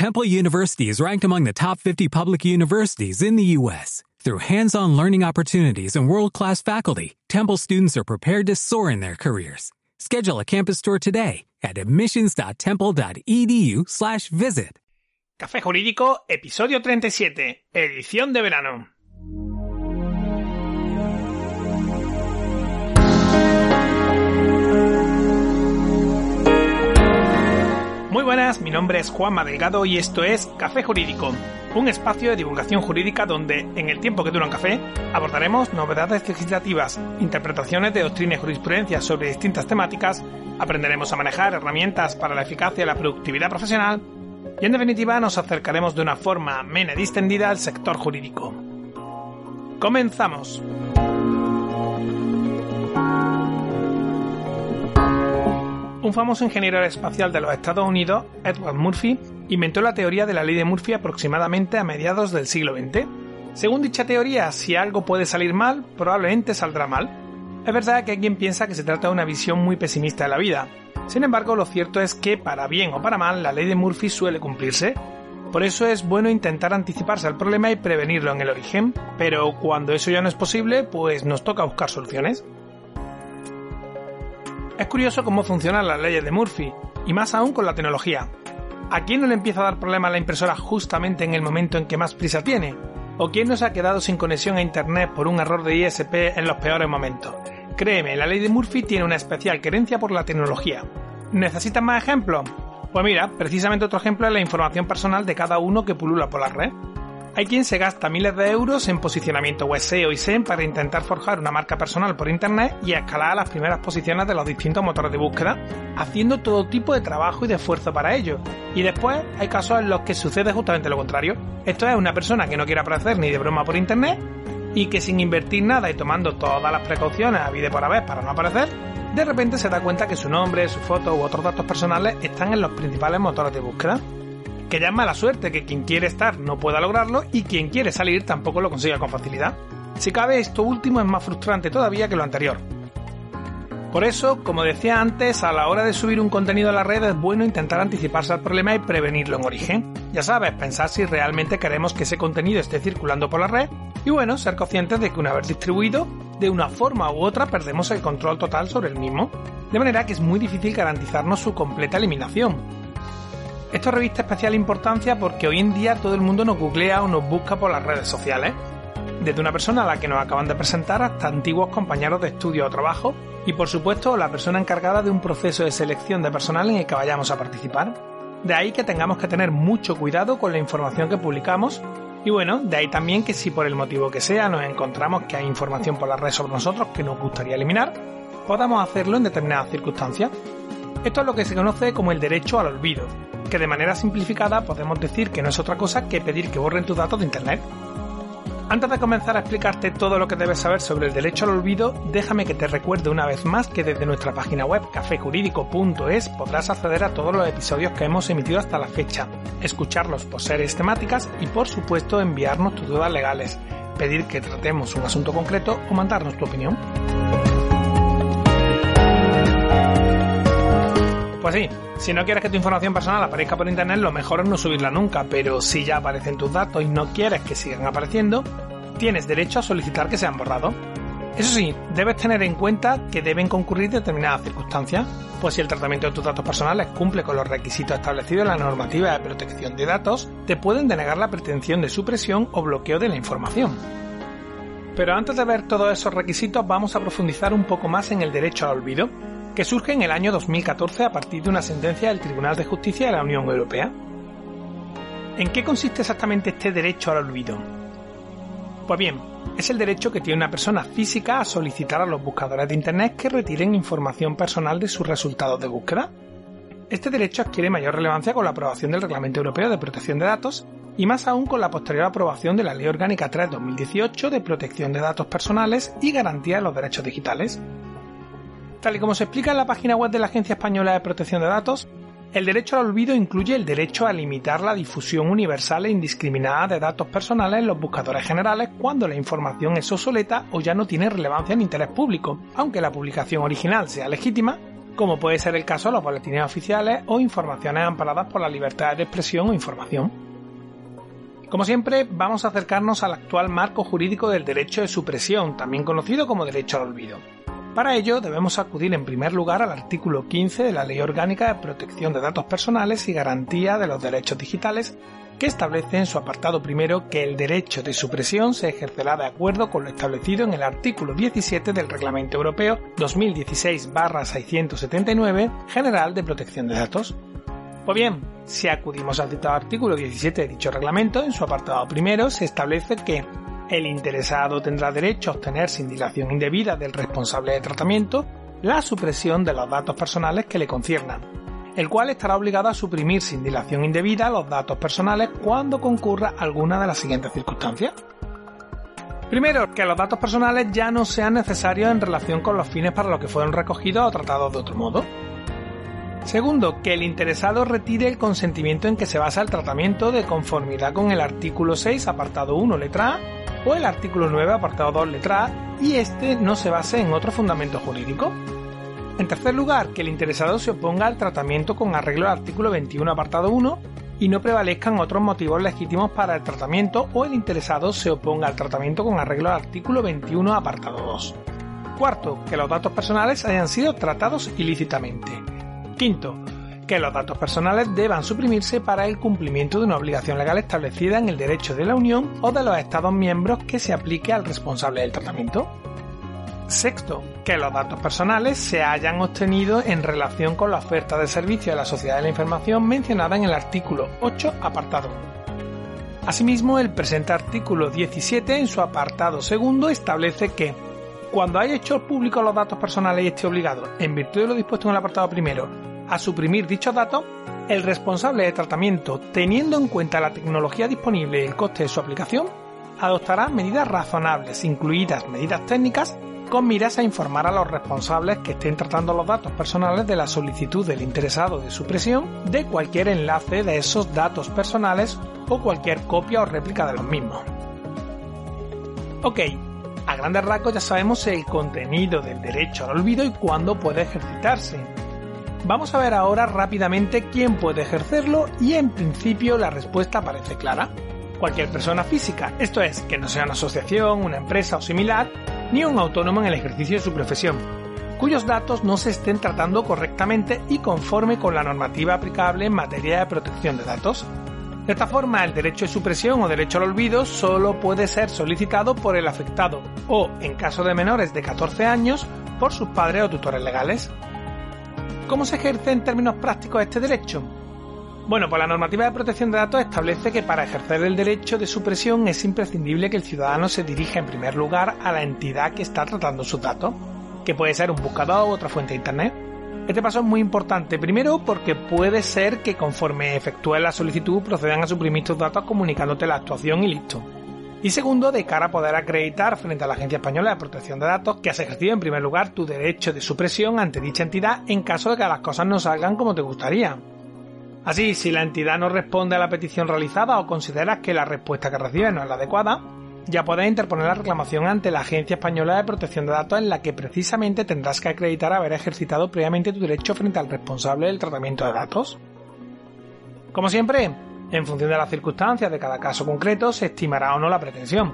Temple University is ranked among the top 50 public universities in the U.S. Through hands-on learning opportunities and world-class faculty, Temple students are prepared to soar in their careers. Schedule a campus tour today at admissions.temple.edu/visit. Café Jurídico, episodio 37, edición de verano. Mi nombre es Juanma Delgado y esto es Café Jurídico, un espacio de divulgación jurídica donde, en el tiempo que dura un café, abordaremos novedades legislativas, interpretaciones de doctrina y jurisprudencia sobre distintas temáticas, aprenderemos a manejar herramientas para la eficacia y la productividad profesional y, en definitiva, nos acercaremos de una forma amena y distendida al sector jurídico. Comenzamos. Un famoso ingeniero espacial de los Estados Unidos, Edward Murphy, inventó la teoría de la ley de Murphy aproximadamente a mediados del siglo XX. Según dicha teoría, si algo puede salir mal, probablemente saldrá mal. Es verdad que hay quien piensa que se trata de una visión muy pesimista de la vida. Sin embargo, lo cierto es que, para bien o para mal, la ley de Murphy suele cumplirse. Por eso es bueno intentar anticiparse al problema y prevenirlo en el origen, pero cuando eso ya no es posible, pues nos toca buscar soluciones. Es curioso cómo funcionan las leyes de Murphy, y más aún con la tecnología. ¿A quién no le empieza a dar problemas la impresora justamente en el momento en que más prisa tiene? ¿O quién no se ha quedado sin conexión a Internet por un error de ISP en los peores momentos? Créeme, la ley de Murphy tiene una especial querencia por la tecnología. ¿Necesitas más ejemplos? Pues mira, precisamente otro ejemplo es la información personal de cada uno que pulula por la red. Hay quien se gasta miles de euros en posicionamiento web SEO y SEM para intentar forjar una marca personal por internet y escalar a las primeras posiciones de los distintos motores de búsqueda, haciendo todo tipo de trabajo y de esfuerzo para ello. Y después hay casos en los que sucede justamente lo contrario. Esto es una persona que no quiere aparecer ni de broma por internet y que sin invertir nada y tomando todas las precauciones a vida por haber para no aparecer, de repente se da cuenta que su nombre, su foto u otros datos personales están en los principales motores de búsqueda que ya es mala suerte que quien quiere estar no pueda lograrlo y quien quiere salir tampoco lo consiga con facilidad. Si cabe, esto último es más frustrante todavía que lo anterior. Por eso, como decía antes, a la hora de subir un contenido a la red es bueno intentar anticiparse al problema y prevenirlo en origen. Ya sabes, pensar si realmente queremos que ese contenido esté circulando por la red y bueno, ser conscientes de que una vez distribuido, de una forma u otra perdemos el control total sobre el mismo. De manera que es muy difícil garantizarnos su completa eliminación, esto reviste especial importancia porque hoy en día todo el mundo nos googlea o nos busca por las redes sociales. Desde una persona a la que nos acaban de presentar hasta antiguos compañeros de estudio o trabajo y por supuesto la persona encargada de un proceso de selección de personal en el que vayamos a participar. De ahí que tengamos que tener mucho cuidado con la información que publicamos y bueno, de ahí también que si por el motivo que sea nos encontramos que hay información por la red sobre nosotros que nos gustaría eliminar, podamos hacerlo en determinadas circunstancias. Esto es lo que se conoce como el derecho al olvido, que de manera simplificada podemos decir que no es otra cosa que pedir que borren tus datos de Internet. Antes de comenzar a explicarte todo lo que debes saber sobre el derecho al olvido, déjame que te recuerde una vez más que desde nuestra página web cafejurídico.es podrás acceder a todos los episodios que hemos emitido hasta la fecha, escucharlos por series temáticas y por supuesto enviarnos tus dudas legales, pedir que tratemos un asunto concreto o mandarnos tu opinión. Pues sí, si no quieres que tu información personal aparezca por internet, lo mejor es no subirla nunca, pero si ya aparecen tus datos y no quieres que sigan apareciendo, tienes derecho a solicitar que sean borrados. Eso sí, debes tener en cuenta que deben concurrir determinadas circunstancias, pues si el tratamiento de tus datos personales cumple con los requisitos establecidos en la normativa de protección de datos, te pueden denegar la pretensión de supresión o bloqueo de la información. Pero antes de ver todos esos requisitos, vamos a profundizar un poco más en el derecho al olvido, que surge en el año 2014 a partir de una sentencia del Tribunal de Justicia de la Unión Europea. ¿En qué consiste exactamente este derecho al olvido? Pues bien, es el derecho que tiene una persona física a solicitar a los buscadores de Internet que retiren información personal de sus resultados de búsqueda. Este derecho adquiere mayor relevancia con la aprobación del Reglamento Europeo de Protección de Datos y más aún con la posterior aprobación de la Ley Orgánica 3-2018 de Protección de Datos Personales y Garantía de los Derechos Digitales, Tal y como se explica en la página web de la Agencia Española de Protección de Datos, el derecho al olvido incluye el derecho a limitar la difusión universal e indiscriminada de datos personales en los buscadores generales cuando la información es obsoleta o ya no tiene relevancia en interés público, aunque la publicación original sea legítima, como puede ser el caso de los boletines oficiales o informaciones amparadas por la libertad de expresión o información. Como siempre, vamos a acercarnos al actual marco jurídico del derecho de supresión, también conocido como derecho al olvido. Para ello debemos acudir en primer lugar al artículo 15 de la Ley Orgánica de Protección de Datos Personales y Garantía de los Derechos Digitales, que establece en su apartado primero que el derecho de supresión se ejercerá de acuerdo con lo establecido en el artículo 17 del Reglamento Europeo 2016-679 General de Protección de Datos. Pues bien, si acudimos al citado artículo 17 de dicho reglamento, en su apartado primero se establece que el interesado tendrá derecho a obtener sin dilación indebida del responsable de tratamiento la supresión de los datos personales que le conciernan, el cual estará obligado a suprimir sin dilación indebida los datos personales cuando concurra alguna de las siguientes circunstancias. Primero, que los datos personales ya no sean necesarios en relación con los fines para los que fueron recogidos o tratados de otro modo. Segundo, que el interesado retire el consentimiento en que se basa el tratamiento de conformidad con el artículo 6, apartado 1, letra A, o el artículo 9, apartado 2, letra A, y este no se base en otro fundamento jurídico. En tercer lugar, que el interesado se oponga al tratamiento con arreglo al artículo 21, apartado 1, y no prevalezcan otros motivos legítimos para el tratamiento o el interesado se oponga al tratamiento con arreglo al artículo 21, apartado 2. Cuarto, que los datos personales hayan sido tratados ilícitamente. Quinto, que los datos personales deban suprimirse para el cumplimiento de una obligación legal establecida en el derecho de la Unión o de los Estados miembros que se aplique al responsable del tratamiento. Sexto, que los datos personales se hayan obtenido en relación con la oferta de servicio de la sociedad de la información mencionada en el artículo 8, apartado 1. Asimismo, el presente artículo 17, en su apartado segundo, establece que cuando haya hecho público los datos personales y esté obligado, en virtud de lo dispuesto en el apartado primero, a suprimir dichos datos, el responsable de tratamiento, teniendo en cuenta la tecnología disponible y el coste de su aplicación, adoptará medidas razonables, incluidas medidas técnicas, con miras a informar a los responsables que estén tratando los datos personales de la solicitud del interesado de supresión de cualquier enlace de esos datos personales o cualquier copia o réplica de los mismos. Ok, a grandes rasgos ya sabemos el contenido del derecho al olvido y cuándo puede ejercitarse. Vamos a ver ahora rápidamente quién puede ejercerlo y en principio la respuesta parece clara. Cualquier persona física, esto es, que no sea una asociación, una empresa o similar, ni un autónomo en el ejercicio de su profesión, cuyos datos no se estén tratando correctamente y conforme con la normativa aplicable en materia de protección de datos. De esta forma, el derecho de supresión o derecho al olvido solo puede ser solicitado por el afectado o, en caso de menores de 14 años, por sus padres o tutores legales. ¿Cómo se ejerce en términos prácticos este derecho? Bueno, pues la normativa de protección de datos establece que para ejercer el derecho de supresión es imprescindible que el ciudadano se dirija en primer lugar a la entidad que está tratando sus datos, que puede ser un buscador u otra fuente de Internet. Este paso es muy importante, primero porque puede ser que conforme efectúes la solicitud procedan a suprimir tus datos comunicándote la actuación y listo. Y segundo, de cara a poder acreditar frente a la Agencia Española de Protección de Datos que has ejercido en primer lugar tu derecho de supresión ante dicha entidad en caso de que las cosas no salgan como te gustaría. Así, si la entidad no responde a la petición realizada o consideras que la respuesta que recibes no es la adecuada, ya puedes interponer la reclamación ante la Agencia Española de Protección de Datos en la que precisamente tendrás que acreditar haber ejercitado previamente tu derecho frente al responsable del tratamiento de datos. Como siempre, en función de las circunstancias de cada caso concreto, se estimará o no la pretensión.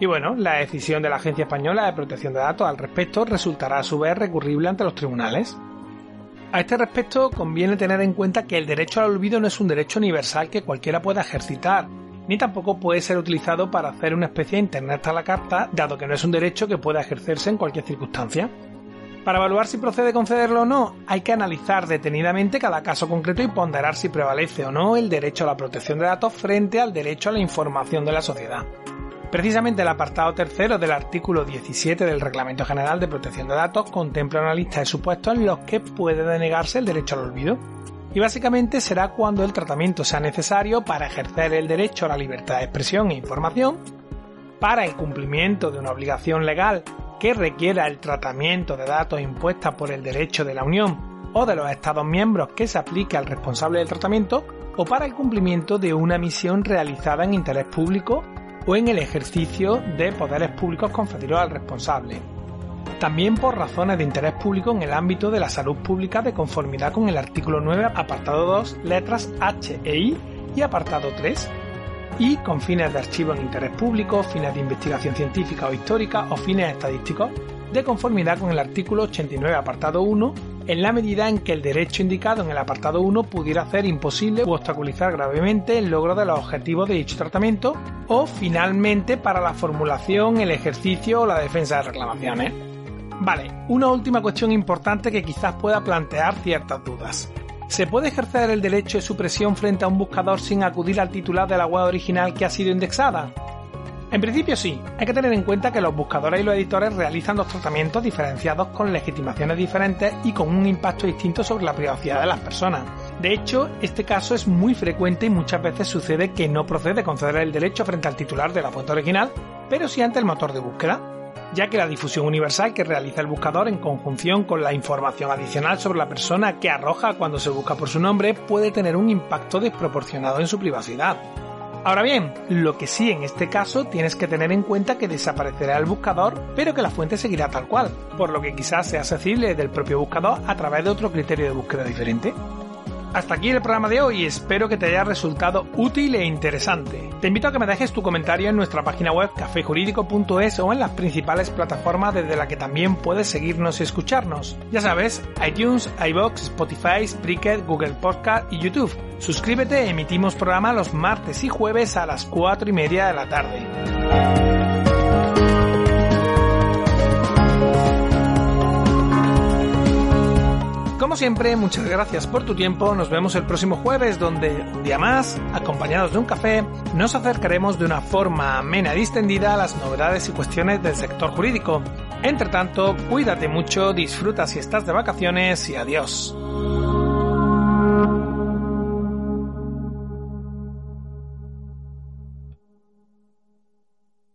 Y bueno, la decisión de la Agencia Española de Protección de Datos al respecto resultará a su vez recurrible ante los tribunales. A este respecto, conviene tener en cuenta que el derecho al olvido no es un derecho universal que cualquiera pueda ejercitar, ni tampoco puede ser utilizado para hacer una especie de Internet a la carta, dado que no es un derecho que pueda ejercerse en cualquier circunstancia. Para evaluar si procede concederlo o no, hay que analizar detenidamente cada caso concreto y ponderar si prevalece o no el derecho a la protección de datos frente al derecho a la información de la sociedad. Precisamente el apartado tercero del artículo 17 del Reglamento General de Protección de Datos contempla una lista de supuestos en los que puede denegarse el derecho al olvido. Y básicamente será cuando el tratamiento sea necesario para ejercer el derecho a la libertad de expresión e información, para el cumplimiento de una obligación legal que requiera el tratamiento de datos impuesta por el derecho de la Unión o de los Estados miembros que se aplique al responsable del tratamiento o para el cumplimiento de una misión realizada en interés público o en el ejercicio de poderes públicos conferidos al responsable. también por razones de interés público en el ámbito de la salud pública de conformidad con el artículo 9, apartado 2, letras H e I y apartado 3, y con fines de archivo en interés público, fines de investigación científica o histórica o fines estadísticos, de conformidad con el artículo 89, apartado 1, en la medida en que el derecho indicado en el apartado 1 pudiera hacer imposible u obstaculizar gravemente el logro de los objetivos de dicho tratamiento o finalmente para la formulación, el ejercicio o la defensa de reclamaciones. Vale, una última cuestión importante que quizás pueda plantear ciertas dudas. ¿Se puede ejercer el derecho de supresión frente a un buscador sin acudir al titular de la web original que ha sido indexada? En principio sí, hay que tener en cuenta que los buscadores y los editores realizan dos tratamientos diferenciados con legitimaciones diferentes y con un impacto distinto sobre la privacidad de las personas. De hecho, este caso es muy frecuente y muchas veces sucede que no procede conceder el derecho frente al titular de la fuente original, pero sí ante el motor de búsqueda ya que la difusión universal que realiza el buscador en conjunción con la información adicional sobre la persona que arroja cuando se busca por su nombre puede tener un impacto desproporcionado en su privacidad. Ahora bien, lo que sí en este caso tienes que tener en cuenta que desaparecerá el buscador, pero que la fuente seguirá tal cual, por lo que quizás sea accesible del propio buscador a través de otro criterio de búsqueda diferente. Hasta aquí el programa de hoy, espero que te haya resultado útil e interesante. Te invito a que me dejes tu comentario en nuestra página web cafejurídico.es o en las principales plataformas desde las que también puedes seguirnos y escucharnos. Ya sabes, iTunes, iBox, Spotify, Spreaker, Google Podcast y YouTube. Suscríbete, emitimos programa los martes y jueves a las 4 y media de la tarde. Como siempre, muchas gracias por tu tiempo. Nos vemos el próximo jueves, donde un día más, acompañados de un café, nos acercaremos de una forma amena y distendida a las novedades y cuestiones del sector jurídico. Entre tanto, cuídate mucho, disfruta si estás de vacaciones y adiós.